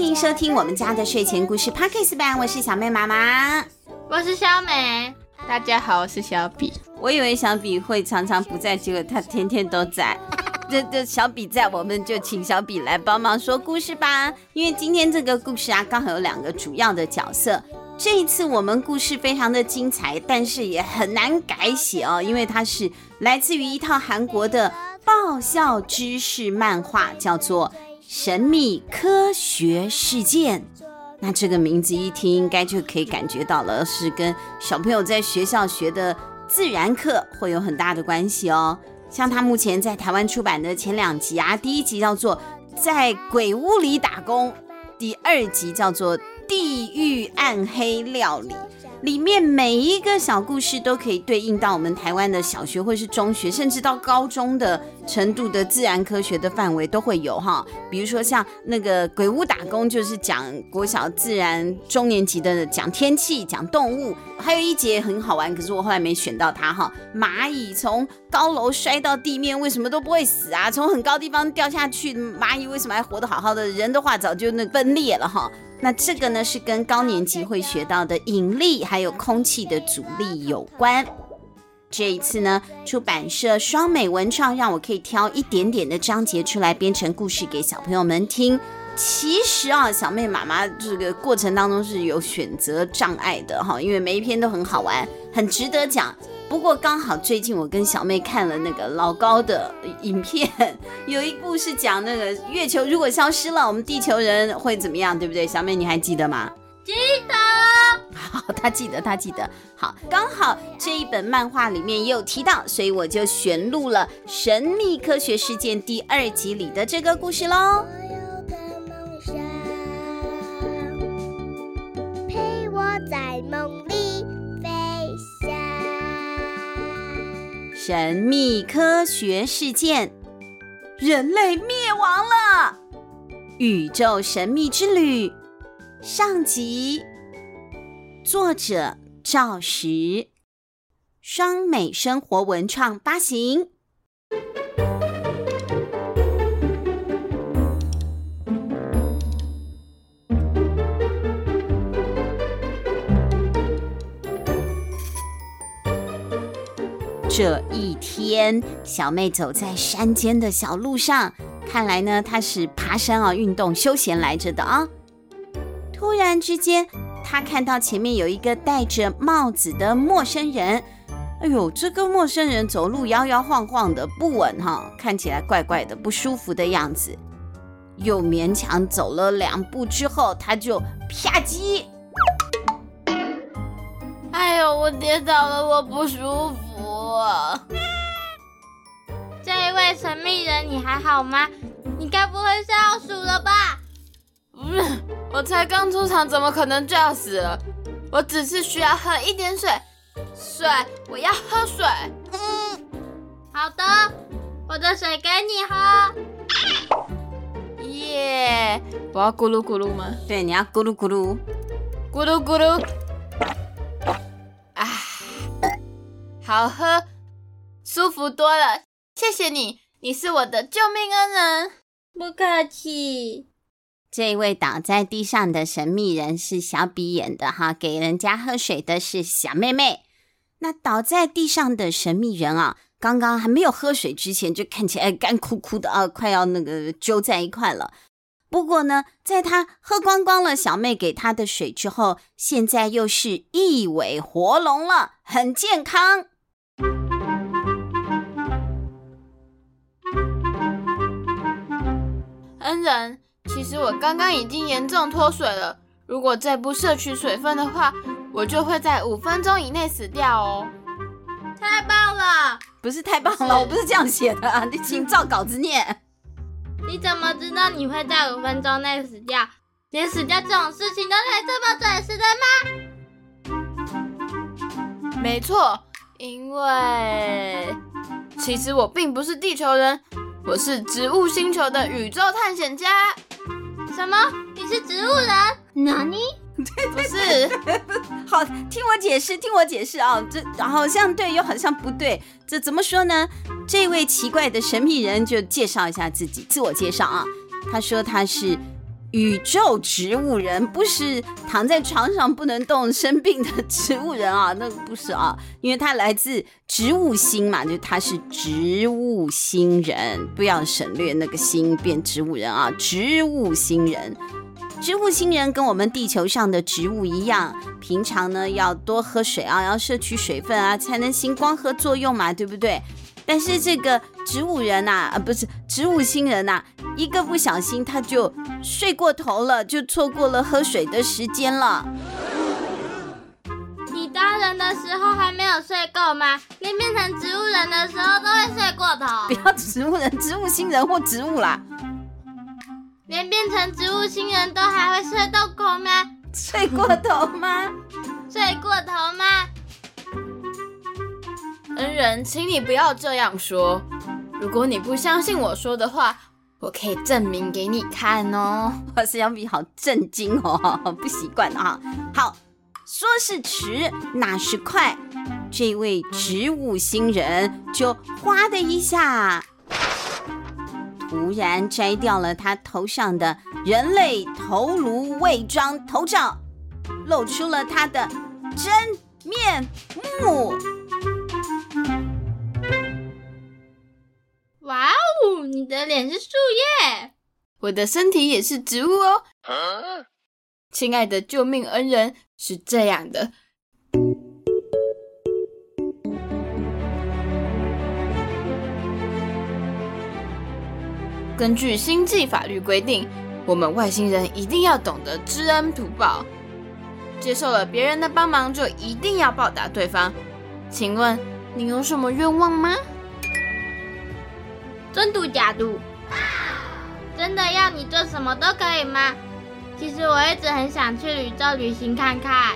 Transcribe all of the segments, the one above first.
迎收听我们家的睡前故事 Podcast 版，我是小妹妈妈，我是小美，大家好，我是小比。我以为小比会常常不在，结果他天天都在。这这小比在，我们就请小比来帮忙说故事吧。因为今天这个故事啊，刚好有两个主要的角色。这一次我们故事非常的精彩，但是也很难改写哦，因为它是来自于一套韩国的爆笑知识漫画，叫做《神秘科学事件》。那这个名字一听，应该就可以感觉到了，是跟小朋友在学校学的自然课会有很大的关系哦。像他目前在台湾出版的前两集啊，第一集叫做《在鬼屋里打工》，第二集叫做《地狱暗黑料理》。里面每一个小故事都可以对应到我们台湾的小学或是中学，甚至到高中的程度的自然科学的范围都会有哈。比如说像那个鬼屋打工，就是讲国小自然中年级的讲天气、讲动物，还有一节很好玩，可是我后来没选到它哈。蚂蚁从高楼摔到地面，为什么都不会死啊？从很高地方掉下去，蚂蚁为什么还活得好好的？人的话早就那分裂了哈。那这个呢，是跟高年级会学到的引力还有空气的阻力有关。这一次呢，出版社双美文创让我可以挑一点点的章节出来编成故事给小朋友们听。其实啊，小妹妈妈这个过程当中是有选择障碍的哈，因为每一篇都很好玩，很值得讲。不过刚好最近我跟小妹看了那个老高的影片，有一部是讲那个月球如果消失了，我们地球人会怎么样，对不对？小妹你还记得吗？记得。好，她记得，她记得。好，刚好这一本漫画里面也有提到，所以我就选录了《神秘科学事件》第二集里的这个故事喽。陪我在梦里。神秘科学事件，人类灭亡了。宇宙神秘之旅上集，作者赵石，双美生活文创发行。这一天，小妹走在山间的小路上，看来呢，她是爬山啊，运动休闲来着的啊。突然之间，她看到前面有一个戴着帽子的陌生人。哎呦，这个陌生人走路摇摇晃晃的，不稳哈，看起来怪怪的，不舒服的样子。又勉强走了两步之后，他就啪叽！哎呦，我跌倒了，我不舒服。我这一位神秘人，你还好吗？你该不会是要死了吧？不是，我才刚出场，怎么可能就要死了？我只是需要喝一点水，水，我要喝水。嗯，好的，我的水给你喝。耶，我要咕噜咕噜吗？对，你要咕噜咕噜，咕噜咕噜。好喝，舒服多了，谢谢你，你是我的救命恩人。不客气。这一位倒在地上的神秘人是小比演的哈，给人家喝水的是小妹妹。那倒在地上的神秘人啊，刚刚还没有喝水之前就看起来干枯枯的啊，快要那个揪在一块了。不过呢，在他喝光光了小妹给他的水之后，现在又是一尾活龙了，很健康。恩人，其实我刚刚已经严重脱水了，如果再不摄取水分的话，我就会在五分钟以内死掉哦。太棒了！不是太棒了，我不是这样写的啊，你请照稿子念。你怎么知道你会在五分钟内死掉？连死掉这种事情都可以这么准时的吗？没错，因为其实我并不是地球人。我是植物星球的宇宙探险家。什么？你是植物人？哪里？对，不是。好，听我解释，听我解释啊！这好像对，又好像不对。这怎么说呢？这位奇怪的神秘人就介绍一下自己，自我介绍啊。他说他是宇宙植物人，不是躺在床上不能动、生病的植物人啊，那个不是啊，因为他来自植物星嘛，就他是植物星人，不要省略那个星变植物人啊，植物星人。植物星人跟我们地球上的植物一样，平常呢要多喝水啊，要摄取水分啊，才能行光合作用嘛，对不对？但是这个植物人呐，啊，不是植物星人呐，一个不小心他就睡过头了，就错过了喝水的时间了。你当人的时候还没有睡够吗？连变成植物人的时候都会睡过头。不要植物人，植物星人或植物啦。连变成植物星人都还会睡到够吗？睡过头吗？睡过头吗？恩人，请你不要这样说。如果你不相信我说的话，我可以证明给你看哦。我是小米，好震惊哦，不习惯啊。好，说是迟，那是快。这位植物星人就哗的一下。突然摘掉了他头上的人类头颅伪装头罩，露出了他的真面目。脸是树叶，我的身体也是植物哦。亲爱的救命恩人，是这样的。根据星际法律规定，我们外星人一定要懂得知恩图报。接受了别人的帮忙，就一定要报答对方。请问你有什么愿望吗？真度假度？真的要你做什么都可以吗？其实我一直很想去宇宙旅行看看。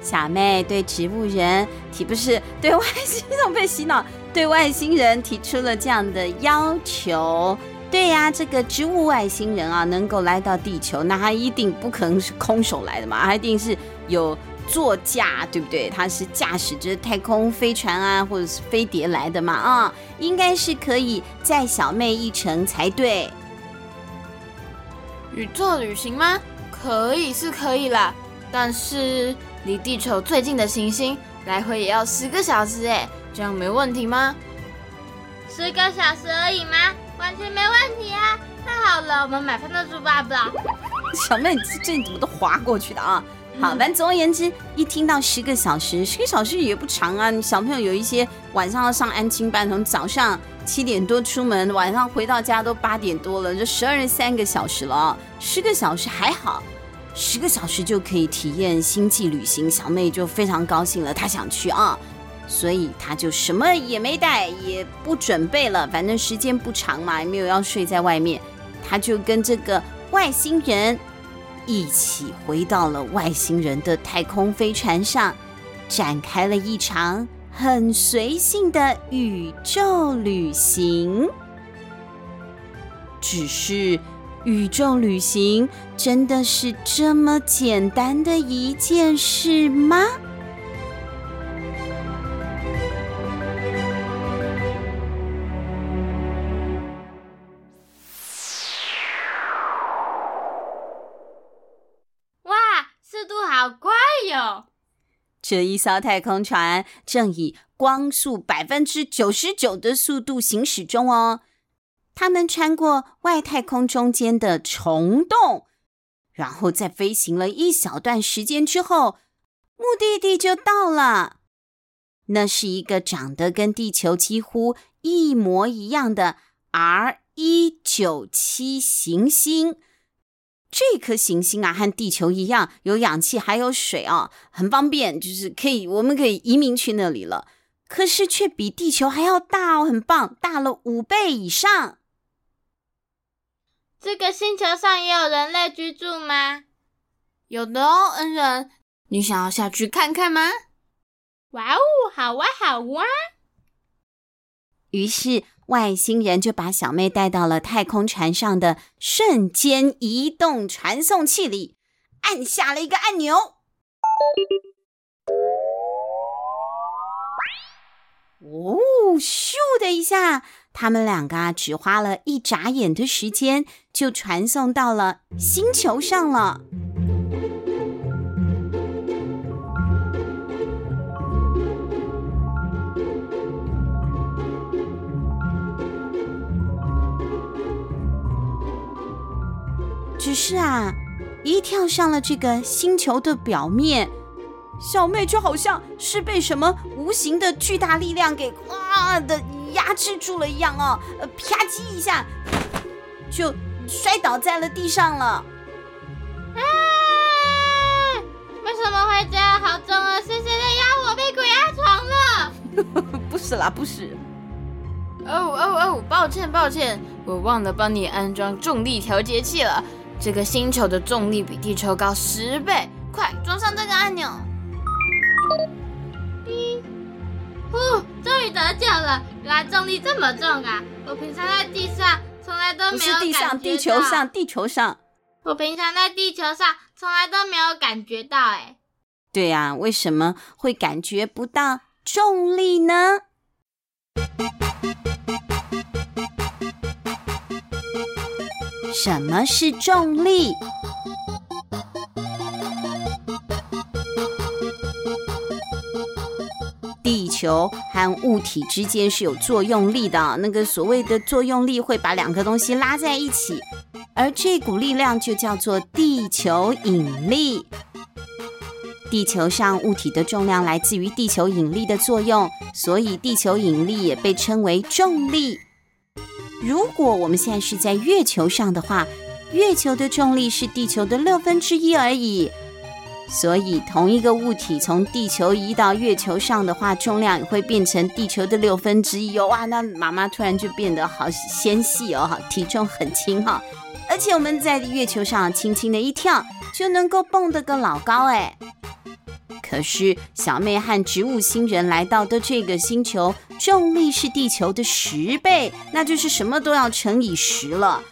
小妹对植物人提不是对外星人被洗脑，对外星人提出了这样的要求。对呀，这个植物外星人啊，能够来到地球，那他一定不可能是空手来的嘛，他一定是有座驾，对不对？他是驾驶着太空飞船啊，或者是飞碟来的嘛，啊，应该是可以载小妹一程才对。宇宙旅行吗？可以是可以啦，但是离地球最近的行星来回也要十个小时哎，这样没问题吗？十个小时而已吗？完全没问题啊！太好了，我们买票都出发吧。小妹，你这这怎么都滑过去的啊？好，反正总而言之，一听到十个小时，十个小时也不长啊。小朋友有一些晚上要上安亲班，从早上七点多出门，晚上回到家都八点多了，就十二三个小时了啊。十个小时还好，十个小时就可以体验星际旅行，小妹就非常高兴了，她想去啊。所以她就什么也没带，也不准备了，反正时间不长嘛，也没有要睡在外面。她就跟这个外星人一起回到了外星人的太空飞船上，展开了一场很随性的宇宙旅行。只是宇宙旅行真的是这么简单的一件事吗？这一艘太空船正以光速百分之九十九的速度行驶中哦。他们穿过外太空中间的虫洞，然后在飞行了一小段时间之后，目的地就到了。那是一个长得跟地球几乎一模一样的 R 一九七行星。这颗行星啊，和地球一样，有氧气，还有水啊，很方便，就是可以，我们可以移民去那里了。可是却比地球还要大哦，很棒，大了五倍以上。这个星球上也有人类居住吗？有的哦，恩人，你想要下去看看吗？哇哦，好哇，好哇。于是。外星人就把小妹带到了太空船上的瞬间移动传送器里，按下了一个按钮。哦，咻的一下，他们两个啊，只花了一眨眼的时间，就传送到了星球上了。只是啊，一跳上了这个星球的表面，小妹就好像是被什么无形的巨大力量给哇的压制住了一样哦，呃，啪叽一下就摔倒在了地上了。啊！为什么会这样？好重啊！是谁在压我？被鬼压床了？不是啦，不是。哦哦哦！抱歉抱歉，我忘了帮你安装重力调节器了。这个星球的重力比地球高十倍，快装上这个按钮！一，呼，终于得救了！原来重力这么重啊！我平常在地上从来都没有感觉到。不是地上，地球上，地球上。我平常在地球上从来都没有感觉到，哎。对呀，为什么会感觉不到重力呢？什么是重力？地球和物体之间是有作用力的，那个所谓的作用力会把两个东西拉在一起，而这股力量就叫做地球引力。地球上物体的重量来自于地球引力的作用，所以地球引力也被称为重力。如果我们现在是在月球上的话，月球的重力是地球的六分之一而已。所以，同一个物体从地球移到月球上的话，重量也会变成地球的六分之一哦。哇，那妈妈突然就变得好纤细哦，体重很轻哈。而且我们在月球上轻轻的一跳，就能够蹦得个老高哎。可是小妹和植物星人来到的这个星球，重力是地球的十倍，那就是什么都要乘以十了。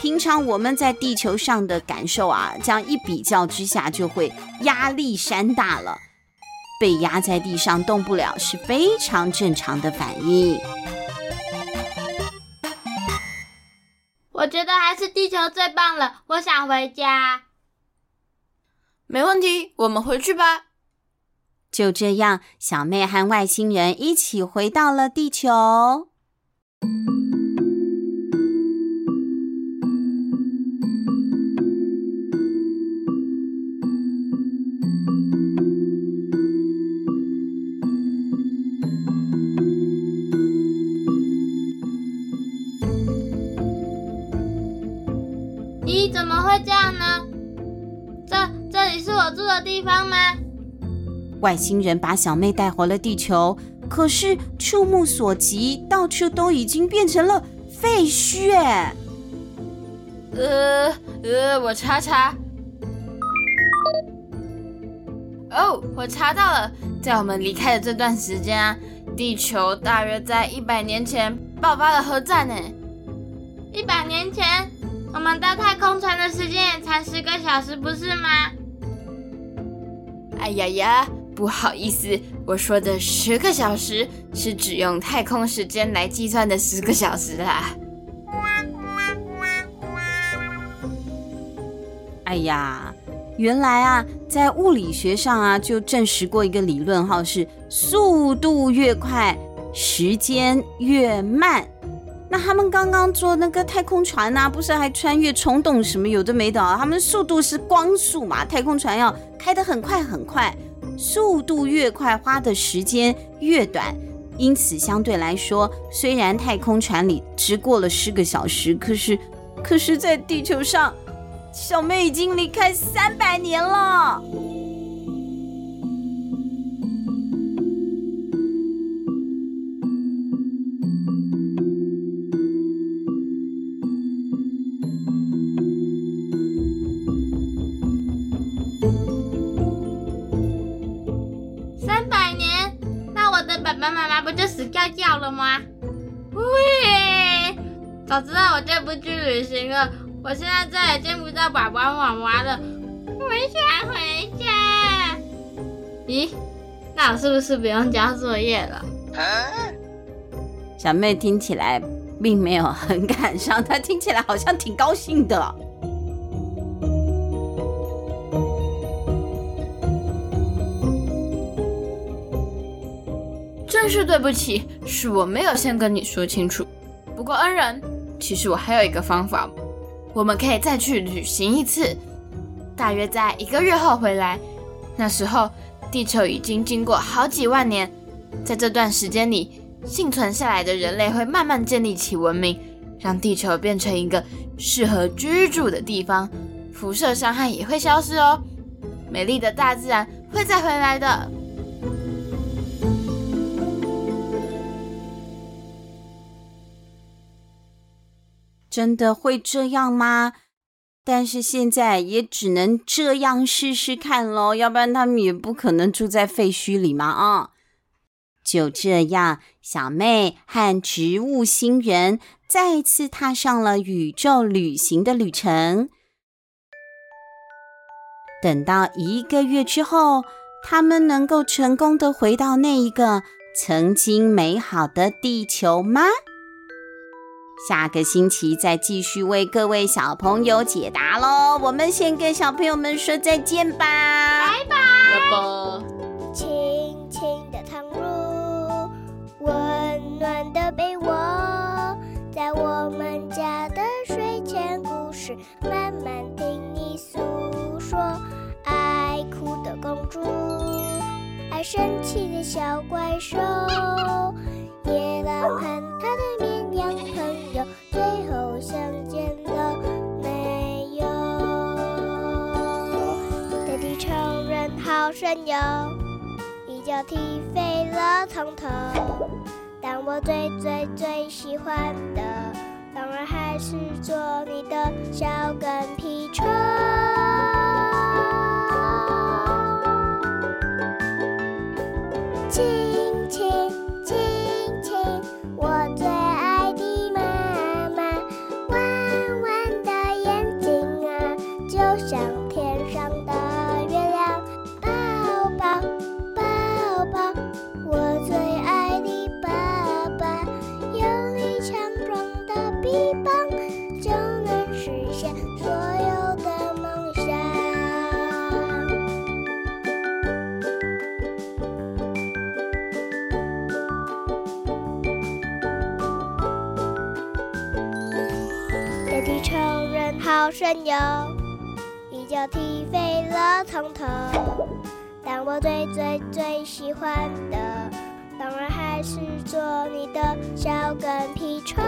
平常我们在地球上的感受啊，这样一比较之下，就会压力山大了，被压在地上动不了，是非常正常的反应。我觉得还是地球最棒了，我想回家。没问题，我们回去吧。就这样，小妹和外星人一起回到了地球。咦，怎么会这样呢？这这里是我住的地方吗？外星人把小妹带回了地球，可是触目所及，到处都已经变成了废墟。哎，呃呃，我查查。哦，我查到了，在我们离开的这段时间啊，地球大约在一百年前爆发了核战。呢，一百年前，我们搭太空船的时间也才十个小时，不是吗？哎呀呀！不好意思，我说的十个小时是只用太空时间来计算的十个小时啦。哎呀，原来啊，在物理学上啊，就证实过一个理论，哈，是速度越快，时间越慢。那他们刚刚坐那个太空船呐、不是还穿越虫洞什么有的没的啊？他们速度是光速嘛，太空船要开得很快很快。速度越快，花的时间越短，因此相对来说，虽然太空船里只过了十个小时，可是，可是在地球上，小妹已经离开三百年了。掉了吗？喂，早知道我就不去旅行了。我现在再也见不到爸爸妈妈了。我想回家。咦，那我是不是不用交作业了？小妹听起来并没有很感伤，她听起来好像挺高兴的。真是对不起，是我没有先跟你说清楚。不过恩人，其实我还有一个方法，我们可以再去旅行一次，大约在一个月后回来。那时候，地球已经经过好几万年，在这段时间里，幸存下来的人类会慢慢建立起文明，让地球变成一个适合居住的地方，辐射伤害也会消失哦。美丽的大自然会再回来的。真的会这样吗？但是现在也只能这样试试看喽，要不然他们也不可能住在废墟里嘛啊！就这样，小妹和植物星人再次踏上了宇宙旅行的旅程。等到一个月之后，他们能够成功的回到那一个曾经美好的地球吗？下个星期再继续为各位小朋友解答喽！我们先跟小朋友们说再见吧，拜拜，拜拜。轻轻的躺入温暖的被窝，在我们家的睡前故事，慢慢听你诉说。爱哭的公主，爱生气的小怪兽，野狼朋友，一脚踢飞了从头。但我最最最喜欢的，当然还是做你的小跟屁好神游，一脚踢飞了从头。但我最最最喜欢的，当然还是做你的小跟屁虫。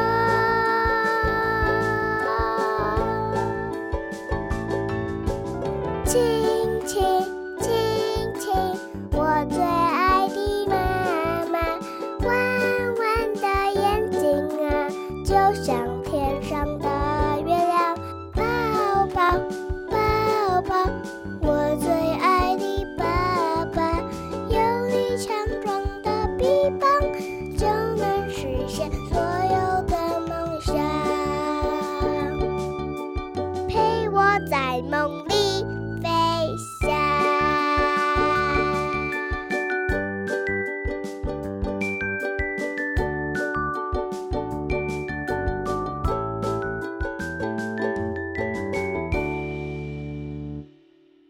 亲亲亲亲，我最爱的妈妈，弯弯的眼睛啊，就像天上的。